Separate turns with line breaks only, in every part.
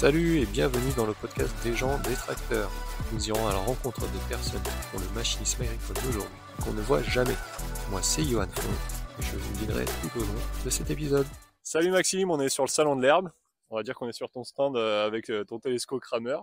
Salut et bienvenue dans le podcast des gens des tracteurs. Nous irons à la rencontre des personnes qui font le machinisme agricole d'aujourd'hui qu'on ne voit jamais. Moi c'est Johan Font et je vous guiderai tout au long de cet épisode.
Salut Maxime, on est sur le salon de l'herbe. On va dire qu'on est sur ton stand euh, avec euh, ton télescope Kramer.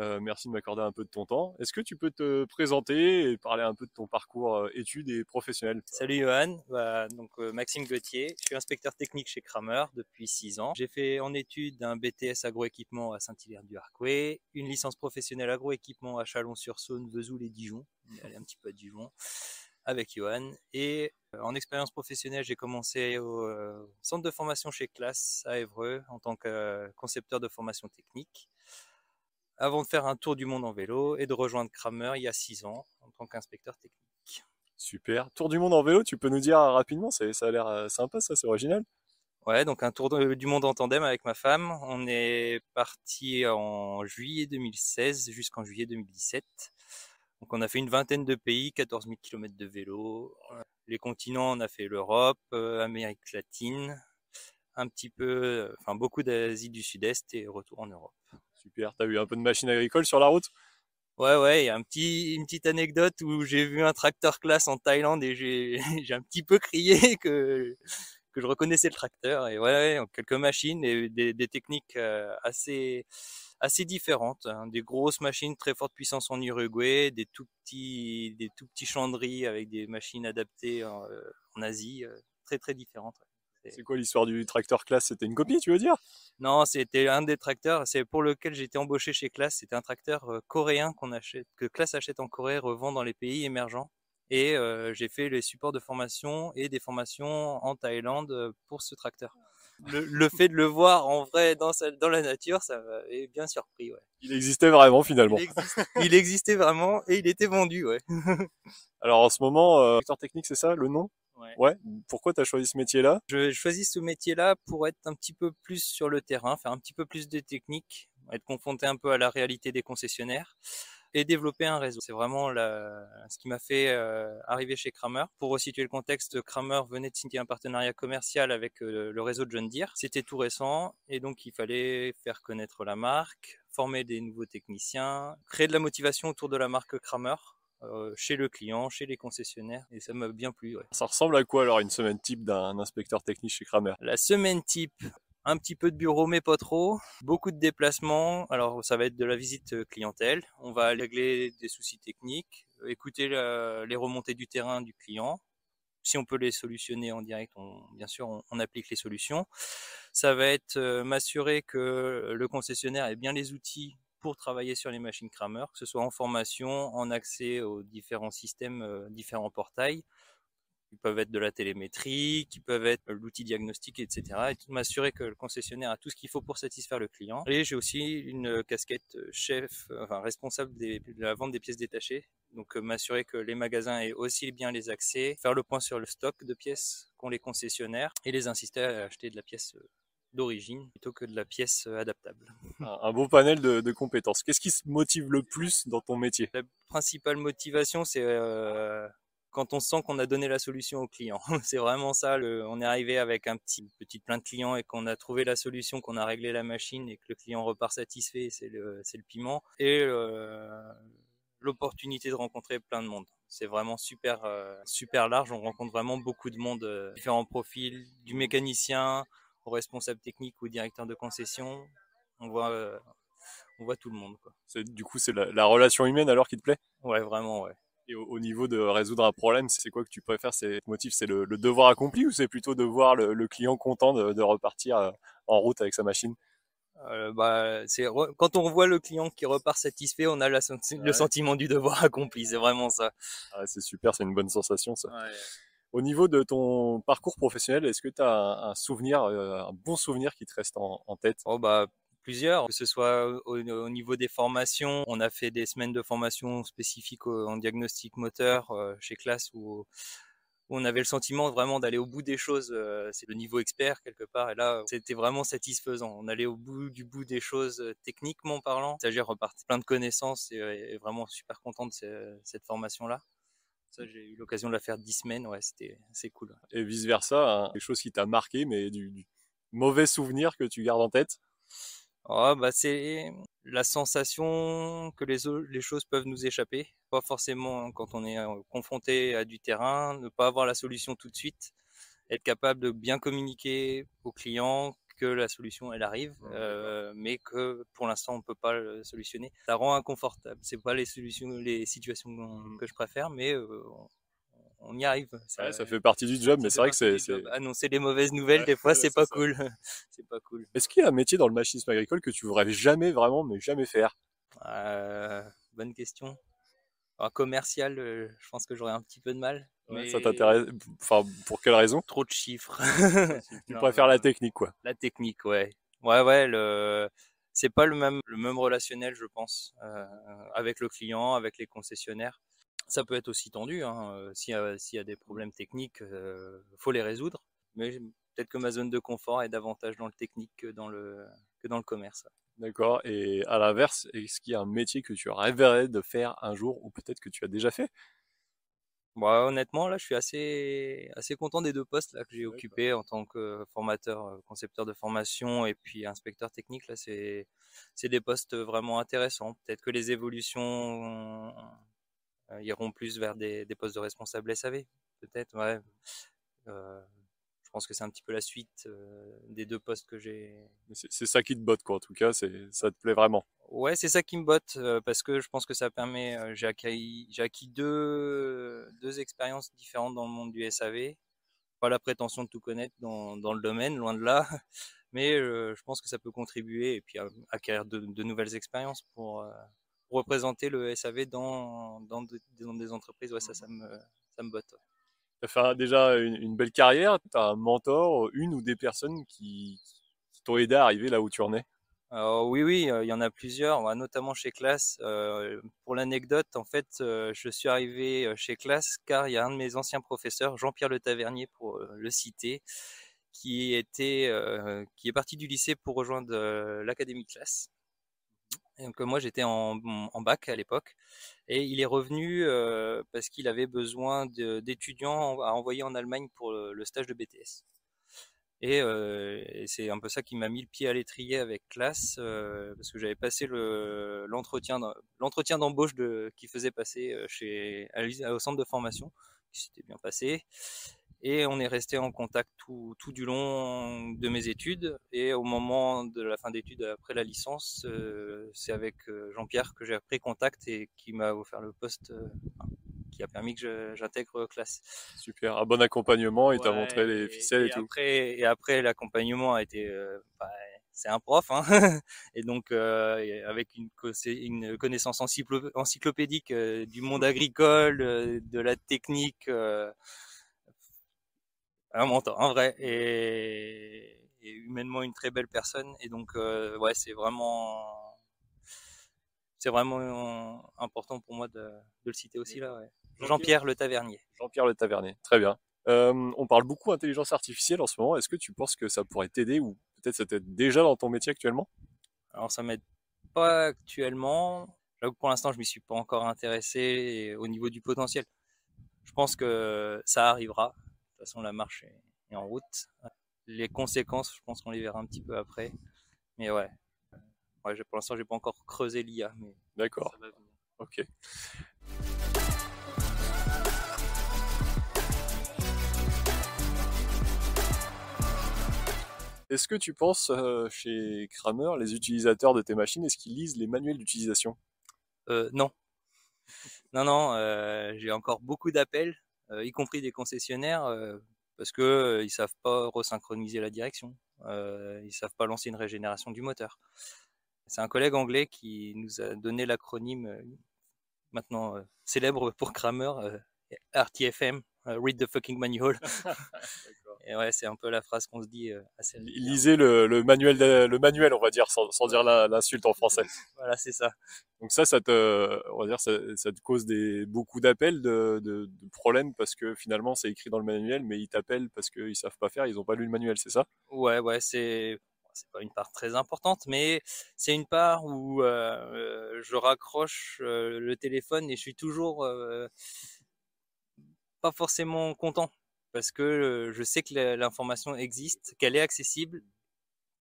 Euh, merci de m'accorder un peu de ton temps. Est-ce que tu peux te présenter et parler un peu de ton parcours euh, études et professionnel?
Salut Johan, donc euh, Maxime Gauthier, je suis inspecteur technique chez Kramer depuis 6 ans. J'ai fait en études un BTS agroéquipement à Saint-Hilaire-du-Harcouët, une licence professionnelle agroéquipement à Chalon-sur-Saône, Vesoul et Dijon, allez un petit peu à Dijon avec Johan. Et en expérience professionnelle, j'ai commencé au centre de formation chez Classe à Évreux en tant que concepteur de formation technique avant de faire un tour du monde en vélo et de rejoindre Kramer il y a six ans en tant qu'inspecteur technique.
Super. Tour du monde en vélo, tu peux nous dire rapidement, ça a l'air euh, sympa ça, c'est original.
Ouais, donc un tour du monde en tandem avec ma femme. On est parti en juillet 2016 jusqu'en juillet 2017. Donc on a fait une vingtaine de pays, 14 000 km de vélo. Les continents, on a fait l'Europe, euh, Amérique latine, un petit peu, euh, enfin beaucoup d'Asie du Sud-Est et retour en Europe.
Super. T'as vu un peu de machine agricole sur la route?
Ouais, ouais, il y a un petit, une petite anecdote où j'ai vu un tracteur classe en Thaïlande et j'ai, j'ai un petit peu crié que, que je reconnaissais le tracteur. Et ouais, quelques machines et des, techniques euh, assez, assez différentes. Hein. Des grosses machines très forte puissance en Uruguay, des tout petits, des tout petits avec des machines adaptées en, euh, Asie, euh, très très différentes.
C'est quoi l'histoire du tracteur classe? C'était une copie, tu veux dire?
Non, c'était un des tracteurs. C'est pour lequel j'étais embauché chez Classe. C'était un tracteur euh, coréen qu'on achète, que Classe achète en Corée, revend dans les pays émergents. Et euh, j'ai fait les supports de formation et des formations en Thaïlande euh, pour ce tracteur. Le, le fait de le voir en vrai dans, dans la nature, ça m'avait bien surpris. Ouais.
Il existait vraiment finalement.
Il, existe, il, existait vraiment et il était vendu. Ouais.
Alors en ce moment, euh, technique, c'est ça le nom?
Ouais.
ouais. Pourquoi tu as choisi ce métier-là?
Je choisis ce métier-là pour être un petit peu plus sur le terrain, faire un petit peu plus de technique, être confronté un peu à la réalité des concessionnaires et développer un réseau. C'est vraiment la, ce qui m'a fait euh, arriver chez Kramer. Pour resituer le contexte, Kramer venait de signer un partenariat commercial avec euh, le réseau de John Deere. C'était tout récent et donc il fallait faire connaître la marque, former des nouveaux techniciens, créer de la motivation autour de la marque Kramer chez le client, chez les concessionnaires, et ça m'a bien plu. Ouais.
Ça ressemble à quoi alors une semaine type d'un inspecteur technique chez Kramer?
La semaine type, un petit peu de bureau mais pas trop, beaucoup de déplacements, alors ça va être de la visite clientèle, on va régler des soucis techniques, écouter la, les remontées du terrain du client, si on peut les solutionner en direct, on, bien sûr, on, on, applique les solutions. Ça va être euh, m'assurer que le concessionnaire ait bien les outils pour travailler sur les machines Kramer, que ce soit en formation, en accès aux différents systèmes, euh, différents portails, qui peuvent être de la télémétrie, qui peuvent être l'outil diagnostique, etc. Et m'assurer que le concessionnaire a tout ce qu'il faut pour satisfaire le client. Et j'ai aussi une casquette chef, enfin responsable de la vente des pièces détachées. Donc m'assurer que les magasins aient aussi bien les accès, faire le point sur le stock de pièces qu'ont les concessionnaires et les insister à acheter de la pièce d'origine plutôt que de la pièce adaptable.
Un, beau panel de, de compétences. Qu'est-ce qui se motive le plus dans ton métier?
La principale motivation, c'est euh, quand on sent qu'on a donné la solution au client. c'est vraiment ça. Le, on est arrivé avec un petit petit plein de clients et qu'on a trouvé la solution, qu'on a réglé la machine et que le client repart satisfait. C'est le c'est le piment et euh, l'opportunité de rencontrer plein de monde. C'est vraiment super euh, super large. On rencontre vraiment beaucoup de monde, euh, différents profils, du mécanicien au responsable technique ou directeur de concession. On voit, euh, on voit tout le monde. Quoi.
Du coup, c'est la, la, relation humaine alors qui te plaît?
Ouais, vraiment, ouais.
Et au, au, niveau de résoudre un problème, c'est quoi que tu préfères? C'est motif, c'est le, le, devoir accompli ou c'est plutôt de voir le, le client content de, de, repartir euh, en route avec sa machine?
Euh, bah, c'est quand on voit le client qui repart satisfait, on a la, le ouais. sentiment du devoir accompli. C'est vraiment ça.
Ah, c'est super, c'est une bonne sensation ça.
Ouais.
Au niveau de ton parcours professionnel, est-ce que tu as un, souvenir, un bon souvenir qui te reste en, tête?
Oh bah plusieurs, que ce soit au, au, niveau des formations, on a fait des semaines de formation spécifiques en diagnostic moteur euh, chez Classe où, on avait le sentiment vraiment d'aller au bout des choses. Euh, c'est le niveau expert quelque part, et là c'était vraiment satisfaisant. On allait au bout du bout des choses euh, techniquement parlant. C'est-à-dire repartir plein de connaissances et, vraiment super content de cette formation là. Ça, j'ai eu l'occasion de la faire dix semaines, ouais, c'était c'est cool.
Et vice versa, hein, quelque chose qui t'a marqué, mais du, du, mauvais souvenir que tu gardes en tête?
Oh, bah, c'est la sensation que les, les choses peuvent nous échapper. Pas forcément quand on est confronté à du terrain, ne pas avoir la solution tout de suite, être capable de bien communiquer aux clients que la solution elle arrive, euh, mais que pour l'instant on peut pas le solutionner. Ça rend inconfortable. C'est pas les solutions, les situations que je préfère, mais euh, on y arrive.
Ça, ça fait partie du job, mais c'est vrai que c'est
annoncer les mauvaises nouvelles des fois, c'est pas, cool. c'est pas cool.
Est-ce qu'il y a un métier dans le machinisme agricole que tu voudrais jamais vraiment, mais jamais faire?
Euh, Bonne question. Un commercial, euh, je pense que j'aurais un petit peu de mal.
Ça t'intéresse Enfin, pour quelle raison?
Trop de chiffres.
tu préfères la technique, quoi.
La technique, ouais. Ouais, ouais. Le... C'est pas le même, le même relationnel, je pense, euh, avec le client, avec les concessionnaires. Ça peut être aussi tendu. Hein. Euh, s'il y, a des problèmes techniques, euh, faut les résoudre. Mais peut-être que ma zone de confort est davantage dans le technique que dans le, que dans le commerce.
D'accord. Et à l'inverse, est-ce qu'il y a un métier que tu rêverais de faire un jour ou peut-être que tu as déjà fait?
Moi, honnêtement, là, je suis assez, assez content des deux postes là, que j'ai occupés en tant que formateur, euh, concepteur de formation et puis inspecteur technique. Là, c'est, c'est des postes vraiment intéressants. Peut-être que les évolutions euh, iront plus vers des, postes de responsable SAV, peut-être. Ouais. Euh, pense que c'est un petit peu la suite euh, des deux postes que j'ai.
C'est ça qui te botte, quoi. En tout cas, ça te plaît vraiment.
Ouais, c'est ça qui me botte parce que je pense que ça permet. j'ai acquis, j'ai acquis deux, deux expériences différentes dans le monde du SAV. Pas la prétention de tout connaître dans, dans le domaine, loin de là. Mais je pense que ça peut contribuer et puis acquérir de, de nouvelles expériences pour représenter le SAV dans, dans, des entreprises, ouais, ça, ça me, ça me botte.
Tu as déjà une, belle carrière, tu as un mentor, une ou des personnes qui, t'ont aidé à arriver là où tu en es?
Oui, oui, il y en a plusieurs, notamment chez Classe. Euh, pour l'anecdote, en fait, euh, je suis arrivé euh, chez Classe car il y a un de mes anciens professeurs, Jean-Pierre Le Tavernier, pour le citer, qui était, qui est parti du lycée pour rejoindre l'académie Classe. Donc moi j'étais en, bac à l'époque et il est revenu euh, parce qu'il avait besoin d'étudiants à envoyer en Allemagne pour le, stage de BTS. Et, euh, et c'est un peu ça qui m'a mis le pied à l'étrier avec classe euh, parce que j'avais passé l'entretien d'embauche de qui faisait passer au centre de formation qui s'était bien passé et on est resté en contact tout, tout, du long de mes études. Et au moment de la fin d'études, après la licence, euh, c'est avec euh, Jean-Pierre que j'ai pris contact et qui m'a offert le poste euh, qui a permis que j'intègre classe.
Super, un bon accompagnement, il t'a montré les ficelles et, tout.
Après, et après, l'accompagnement a été... Bah, c'est un prof, hein et donc avec une, une connaissance encyclopédique du monde agricole, de la technique un mentor, un vrai, et, humainement une très belle personne. Et donc, euh, ouais, c'est vraiment, c'est vraiment important pour moi de, le citer aussi là. Jean-Pierre Le Tavernier.
Jean-Pierre Le Tavernier, très bien. Euh, on parle beaucoup intelligence artificielle en ce moment. Est-ce que tu penses que ça pourrait t'aider ou peut-être ça t'aide déjà dans ton métier actuellement?
Alors ça m'aide pas actuellement. J'avoue que pour l'instant je m'y suis pas encore intéressé au niveau du potentiel. Je pense que ça arrivera façon, la marche est, en route. Les conséquences, je pense qu'on les verra un petit peu après. Mais ouais, ouais pour l'instant, j'ai pas encore creusé l'IA. Mais
D'accord. Ok. Est-ce que tu penses euh, chez Kramer, les utilisateurs de tes machines, est-ce qu'ils lisent les manuels d'utilisation?
Euh, Non. Non, non, euh, j'ai encore beaucoup d'appels y compris des concessionnaires, euh, parce que euh, ils savent pas resynchroniser la direction, ils savent pas lancer une régénération du moteur. C'est un collègue anglais qui nous a donné l'acronyme maintenant célèbre pour Kramer, RTFM, Read the fucking manual. Et ouais, c'est un peu la phrase qu'on se dit euh, assez.
Lisez le, le, manuel, le manuel, on va dire, sans, sans dire l'insulte en français.
voilà, c'est ça.
Donc ça, ça te, on va dire, ça, ça te cause des beaucoup d'appels, de, de, de, problèmes parce que finalement c'est écrit dans le manuel, mais ils t'appellent parce qu'ils savent pas faire, ils ont pas lu le manuel, c'est ça?
Ouais, ouais, c'est c'est pas une part très importante, mais c'est une part où euh, euh je raccroche euh, le téléphone et je suis toujours euh, pas forcément content parce que je sais que l'information existe, qu'elle est accessible,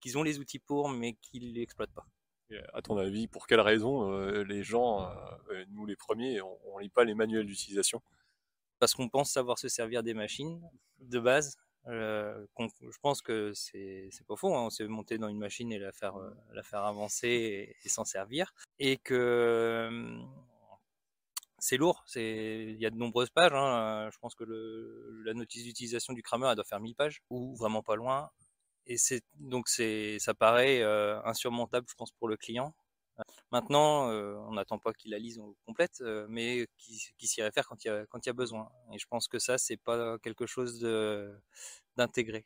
qu'ils ont les outils pour, mais qu'ils ne l'exploitent pas.
Et à ton avis, pour quelles raisons les gens, nous les premiers, on, ne lit pas les manuels d'utilisation?
Parce qu'on pense savoir se servir des machines de base. je pense que c'est pas faux. Hein. on s'est monté dans une machine et la faire, la faire avancer et, s'en servir. Et que c'est lourd. Il y a de nombreuses pages. Hein. Je pense que la notice d'utilisation du Kramer, elle doit faire 1000 pages ou vraiment pas loin et donc ça paraît euh, insurmontable, je pense, pour le client. Maintenant, euh, on n'attend pas qu'il la lise complète, euh, mais qu'il s'y réfère quand il y a quand il y a besoin. Et je pense que ça, c'est pas quelque chose d'intégré.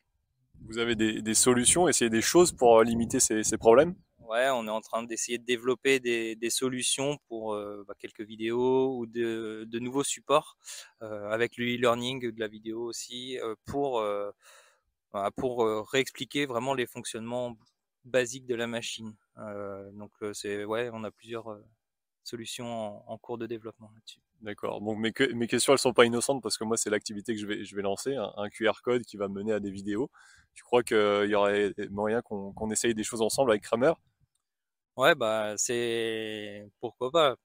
Vous avez des, des, solutions, essayer des choses pour limiter ces, ces problèmes?
Ouais, on est en train d'essayer de développer des, solutions pour bah, quelques vidéos ou de, nouveaux supports avec le e-learning, de la vidéo aussi, pour pour réexpliquer vraiment les fonctionnements basiques de la machine. donc c'est ouais, on a plusieurs solutions en, cours de développement là-dessus.
D'accord. Donc mes, mes questions elles sont pas innocentes parce que moi c'est l'activité que je vais je vais lancer, un, QR code qui va mener à des vidéos. Tu crois qu'il y aurait moyen qu'on essaye des choses ensemble avec Kramer?
Ouais bah c'est pourquoi pas.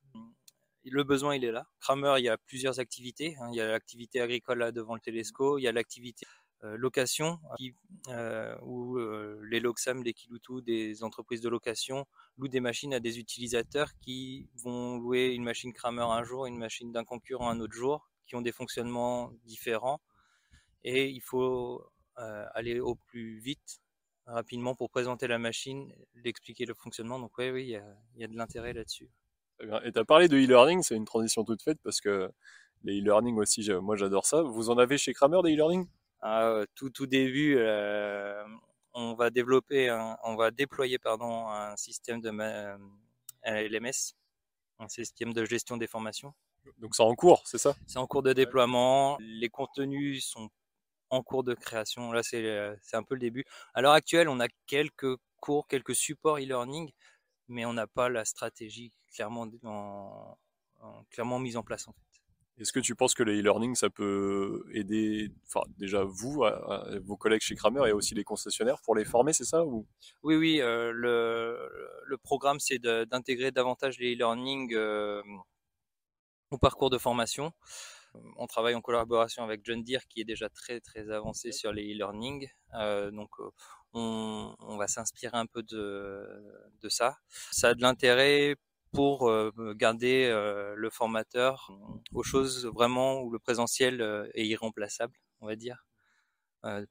Le besoin il est là. Kramer il y a plusieurs activités. Hein. Il y a l'activité agricole là devant le Télesco, il y a l'activité euh, location qui, euh, où euh, les Loxam, les Kiloutou, des entreprises de location louent des machines à des utilisateurs qui vont louer une machine Kramer un jour, une machine d'un concurrent un autre jour, qui ont des fonctionnements différents. Et il faut aller au plus vite, rapidement pour présenter la machine, l'expliquer le fonctionnement. Donc oui, oui, il y a, y a, de l'intérêt là-dessus.
Et tu as parlé de e-learning, c'est une transition toute faite parce que les e-learning aussi, moi j'adore ça. Vous en avez chez Kramer des e-learning?
Ah, tout, tout début, euh, on va développer, on va déployer pardon, un système de LMS, un système de gestion des formations.
Donc c'est en cours, c'est ça?
C'est en cours de déploiement. Les contenus sont en cours de création. Là, c'est un peu le début. À l'heure actuelle, on a quelques cours, quelques supports e-learning, mais on n'a pas la stratégie clairement, en, clairement mise en place en fait.
Est-ce que tu penses que le e-learning, ça peut aider, enfin déjà vous, vos collègues chez Kramer et aussi les concessionnaires pour les former, c'est ça ou?
Oui, oui. Euh, le, le, programme, c'est d'intégrer davantage les e-learning euh, au parcours de formation. On travaille en collaboration avec John Deere qui est déjà très très avancé sur les e-learning. Euh, donc on, on, va s'inspirer un peu de, de ça. Ça a de l'intérêt pour euh, garder euh, le formateur aux choses vraiment où le présentiel euh, est irremplaçable, on va dire,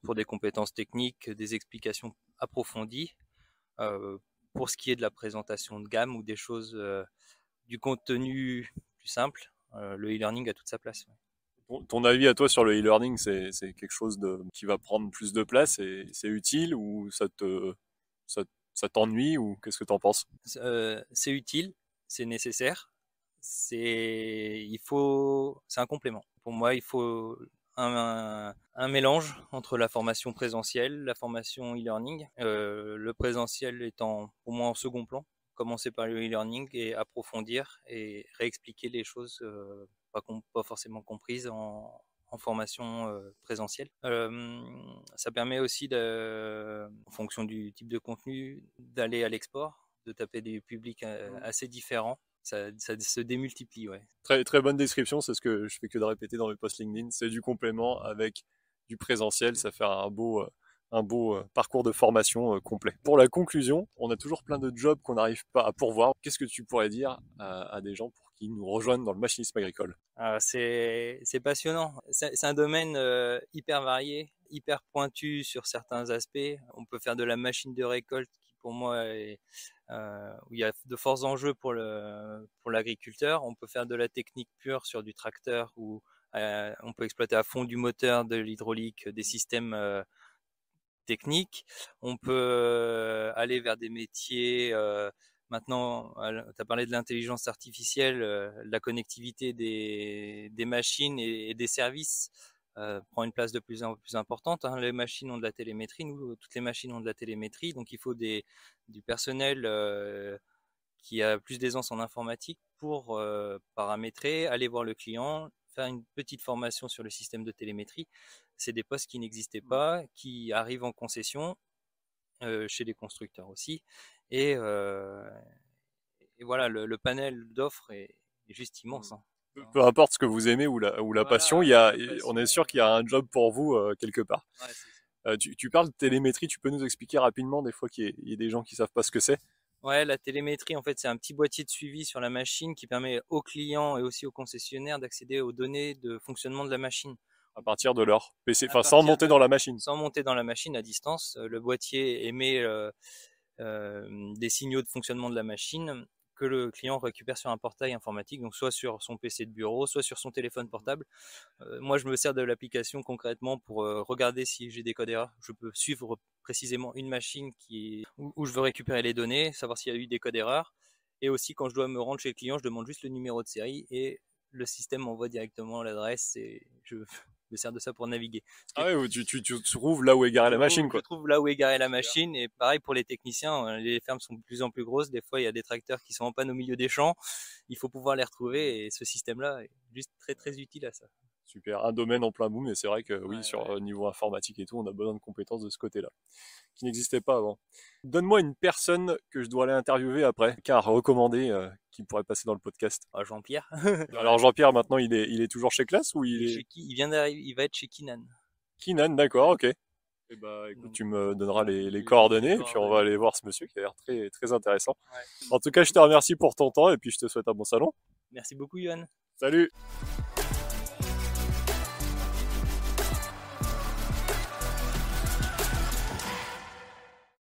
pour des compétences techniques, des explications approfondies. pour ce qui est de la présentation de gamme ou des choses du contenu plus simple, le e-learning a toute sa place.
Ton, avis à toi sur le e-learning, c'est quelque chose de, qui va prendre plus de place et c'est utile ou ça te ça, t'ennuie ou qu'est-ce que tu en penses?
C'est utile c'est nécessaire. C'est, il faut, c'est un complément. Pour moi, il faut un, mélange entre la formation présentielle, la formation e-learning. Euh, le présentiel étant pour moi en second plan. Commencer par le e-learning et approfondir et réexpliquer les choses euh, pas, pas, forcément comprises en, formation euh, présentielle. ça permet aussi, de, en fonction du type de contenu, d'aller à l'export de taper des publics euh, mmh. assez différents. Ça, se démultiplie, ouais.
Très, très bonne description, c'est ce que je fais que de répéter dans mes posts LinkedIn. C'est du complément avec du présentiel, ça fait un beau, euh, un beau euh, parcours de formation complet. Pour la conclusion, on a toujours plein de jobs qu'on n'arrive pas à pourvoir. Qu'est-ce que tu pourrais dire à, des gens pour qu'ils nous rejoignent dans le machinisme agricole?
Ah, C'est passionnant. C'est un domaine hyper varié, hyper pointu sur certains aspects. On peut faire de la machine de récolte qui pour moi est, euh, où il y a de forts enjeux pour le pour l'agriculteur. On peut faire de la technique pure sur du tracteur où euh, on peut exploiter à fond du moteur, de l'hydraulique, des systèmes euh, techniques. On peut aller vers des métiers Maintenant, tu as parlé de l'intelligence artificielle, la connectivité des, machines et, des services. Euh, prend une place de plus en plus importante. Hein. Les machines ont de la télémétrie, nous, toutes les machines ont de la télémétrie, donc il faut du personnel euh, qui a plus d'aisance en informatique pour euh, paramétrer, aller voir le client, faire une petite formation sur le système de télémétrie. C'est des postes qui n'existaient pas, qui arrivent en concession euh, chez les constructeurs aussi. Et, euh, et voilà, le, le panel d'offres est, est juste immense. hein.
Peu- importe ce que vous aimez ou la, ou la
Voilà,
passion, il y a,
passion.
on est sûr qu'il y a un job pour vous euh, quelque part.
Ouais.
Euh, tu, tu parles de télémétrie, tu peux nous expliquer rapidement des fois qu'il y, y a des gens qui savent pas ce que c'est?
Ouais, la télémétrie, en fait, c'est un petit boîtier de suivi sur la machine qui permet aux clients et aussi aux concessionnaires d'accéder aux données de fonctionnement de la machine.
À partir de leur PC, enfin sans monter
de-
dans la machine.
Sans monter dans la machine à distance, euh, le boîtier émet euh, euh, des signaux de fonctionnement de la machine que le client récupère sur un portail informatique, donc soit sur son PC de bureau, soit sur son téléphone portable. Euh, moi, je me sers de l'application concrètement pour regarder si j'ai des codes erreurs. Je peux suivre précisément une machine qui où, où je veux récupérer les données, savoir s'il y a eu des codes erreurs. Et aussi, quand je dois me rendre chez le client, je demande juste le numéro de série et le système m'envoie directement l'adresse et je me sers de ça pour naviguer.
Ah ouais, tu, tu, tu trouves là où est garée la machine quoi.
Je trouve là où est garée la machine et pareil pour les techniciens, euh, les fermes sont de plus en plus grosses, des fois il y a des tracteurs qui sont en panne au milieu des champs, il faut pouvoir les retrouver et ce système-là est juste très très utile à ça.
Super, un domaine en plein boom, et c'est vrai que oui,
Ouais,
sur
ouais.
euh, niveau informatique et tout, on a besoin de compétences de ce côté-là, qui n'existait pas avant. Donne-moi une personne que je dois aller interviewer après, qui a recommandé, euh, qui pourrait passer dans le podcast.
Ah, Jean-Pierre,
Alors Jean-Pierre, maintenant, il est, il est toujours chez Classe ou il est
chez qui il vient d'arriver, il va être chez Kinan.
Kinan, d'accord, ok. Et bah, écoute, tu me donneras les, les
Les-
coordonnées, et puis on va aller voir ce monsieur qui a l'air très, très intéressant.
Ouais.
En tout cas, je te remercie pour ton temps, et puis je te souhaite un bon salon.
Merci beaucoup Yohan.
Salut